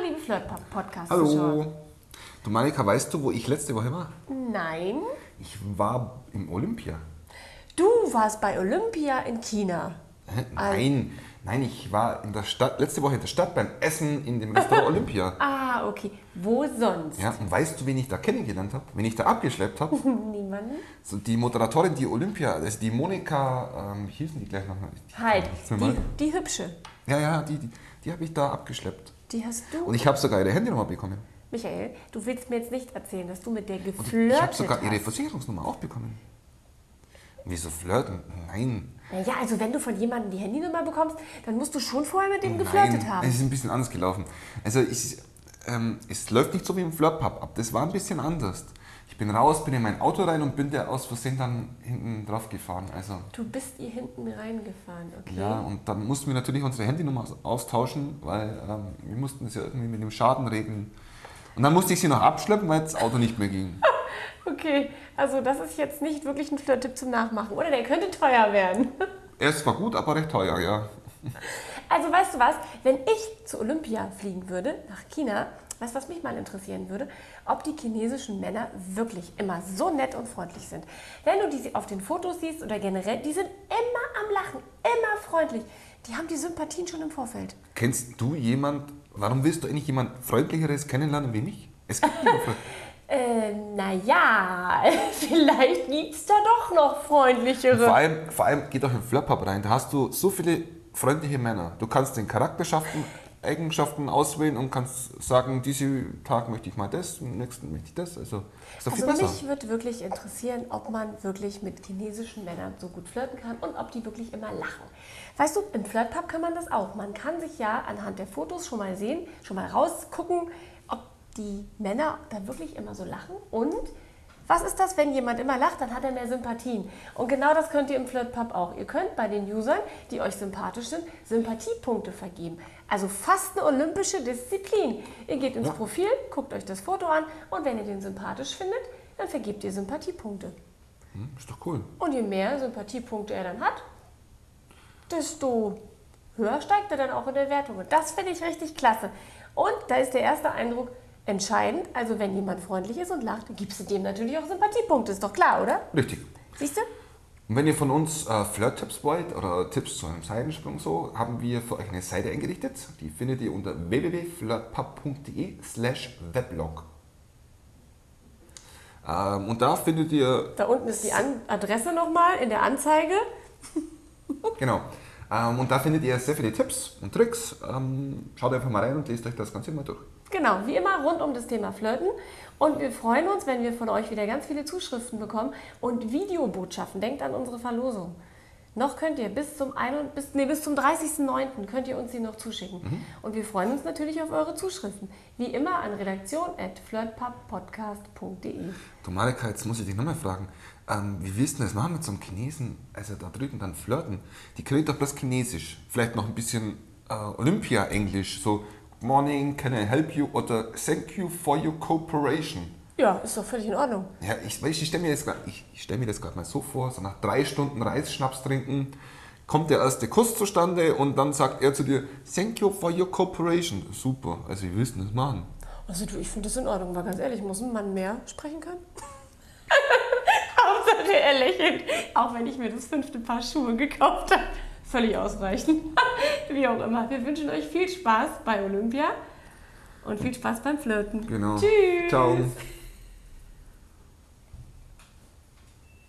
Hallo, liebe Flirt-Podcast. Hallo. Du Monika, weißt du, wo ich letzte Woche war? Nein. Ich war im Olympia. Du warst bei Olympia in China. Hä? Nein, nein, ich war in der Stadt, letzte Woche in der Stadt beim Essen in dem Restaurant Olympia. Ah, okay. Wo sonst? Ja, und weißt du, wen ich da kennengelernt habe? Wen ich da abgeschleppt habe? Niemanden? So die Moderatorin, die Olympia, also die Monika, ähm, hießen die gleich nochmal? Halt, die, die hübsche. Ja, ja, die, die, die habe ich da abgeschleppt. Die hast du. Und ich habe sogar ihre Handynummer bekommen. Michael, du willst mir jetzt nicht erzählen, dass du mit der geflirtet ich habe sogar ihre hast. Versicherungsnummer auch bekommen. Wieso flirten? Nein. Naja, also wenn du von jemandem die Handynummer bekommst, dann musst du schon vorher mit dem geflirtet Nein, haben. Es ist ein bisschen anders gelaufen. Also ich, ähm, es läuft nicht so wie im Flirtpub ab. Das war ein bisschen anders. Ich bin raus, bin in mein Auto rein und bin der aus Versehen dann hinten drauf gefahren. Also Du bist ihr hinten reingefahren, okay? ja, und dann mussten wir natürlich unsere Handynummer aus- austauschen, weil ähm, wir mussten es ja irgendwie mit dem Schaden regeln. Und dann musste ich sie noch abschleppen, weil das Auto nicht mehr ging. Okay, also das ist jetzt nicht wirklich ein Flirt-Tipp zum Nachmachen, oder? Der könnte teuer werden. Erst war gut, aber recht teuer, ja. Also weißt du was, wenn ich zu Olympia fliegen würde, nach China, weißt du, was mich mal interessieren würde? Ob die chinesischen Männer wirklich immer so nett und freundlich sind. Wenn du die auf den Fotos siehst oder generell, die sind immer am Lachen, immer freundlich. Die haben die Sympathien schon im Vorfeld. Kennst du jemand, warum willst du eigentlich jemand Freundlicheres kennenlernen wie mich? Es gibt niemanden. Äh, naja, vielleicht gibt es da doch noch freundlichere. Vor allem, vor allem geht auch im Flirtpub rein. Da hast du so viele freundliche Männer. Du kannst den Charakterschaften, Eigenschaften auswählen und kannst sagen, diesen Tag möchte ich mal das, im nächsten möchte ich das. Also ist doch viel Also besser. mich würde wirklich interessieren, ob man wirklich mit chinesischen Männern so gut flirten kann und ob die wirklich immer lachen. Weißt du, im Flirtpub kann man das auch. Man kann sich ja anhand der Fotos schon mal sehen, schon mal rausgucken, ob die Männer da wirklich immer so lachen und was ist das, wenn jemand immer lacht, dann hat er mehr Sympathien. Und genau das könnt ihr im Flirtpub auch. Ihr könnt bei den Usern, die euch sympathisch sind, Sympathiepunkte vergeben. Also fast eine olympische Disziplin. Ihr geht ins Ja. Profil, guckt euch das Foto an und wenn ihr den sympathisch findet, dann vergebt ihr Sympathiepunkte. Hm, ist doch cool. Und je mehr Sympathiepunkte er dann hat, desto höher steigt er dann auch in der Wertung. Und das finde ich richtig klasse. Und da ist der erste Eindruck entscheidend. Also wenn jemand freundlich ist und lacht, gibst du dem natürlich auch Sympathiepunkte. Ist doch klar, oder? Richtig. Siehst du? Und wenn ihr von uns äh, Flirt-Tipps wollt oder Tipps zu einem Seitensprung so, haben wir für euch eine Seite eingerichtet. Die findet ihr unter www.flirtpub.de slash weblog. Ähm, und da findet ihr Da unten ist die An Adresse nochmal in der Anzeige. Genau. Ähm, und da findet ihr sehr viele Tipps und Tricks. Ähm, schaut einfach mal rein und lest euch das Ganze mal durch. Genau, wie immer rund um das Thema Flirten. Und wir freuen uns, wenn wir von euch wieder ganz viele Zuschriften bekommen und Videobotschaften. Denkt an unsere Verlosung. Noch könnt ihr bis zum, ein, bis, nee, bis zum 30.09. könnt ihr uns die noch zuschicken. Und wir freuen uns natürlich auf eure Zuschriften. Wie immer an redaktion.flirtpubpodcast.de. Du Marika, jetzt muss ich dich nochmal fragen. Ähm, wie willst du das machen mit so einem Chinesen, also da drüben dann flirten? Die können doch bloß Chinesisch. Vielleicht noch ein bisschen äh, Olympia-Englisch. So, morning, can I help you? Oder Thank you for your cooperation. Ja, ist doch völlig in Ordnung. Ja, ich, ich stelle mir, das grad- ich, ich stell mir das gerade mal so vor, so nach drei Stunden Reisschnaps trinken, kommt der erste Kuss zustande und dann sagt er zu dir, thank you for your cooperation. Super, also wie willst du das machen? Also du, ich finde das in Ordnung, weil ganz ehrlich, muss ein Mann mehr sprechen können? Hauptsache er lächelt, auch wenn ich mir das fünfte Paar Schuhe gekauft habe. Völlig ausreichend. Wie auch immer. Wir wünschen euch viel Spaß bei Olympia und viel Spaß beim Flirten. Genau. Tschüss. Ciao.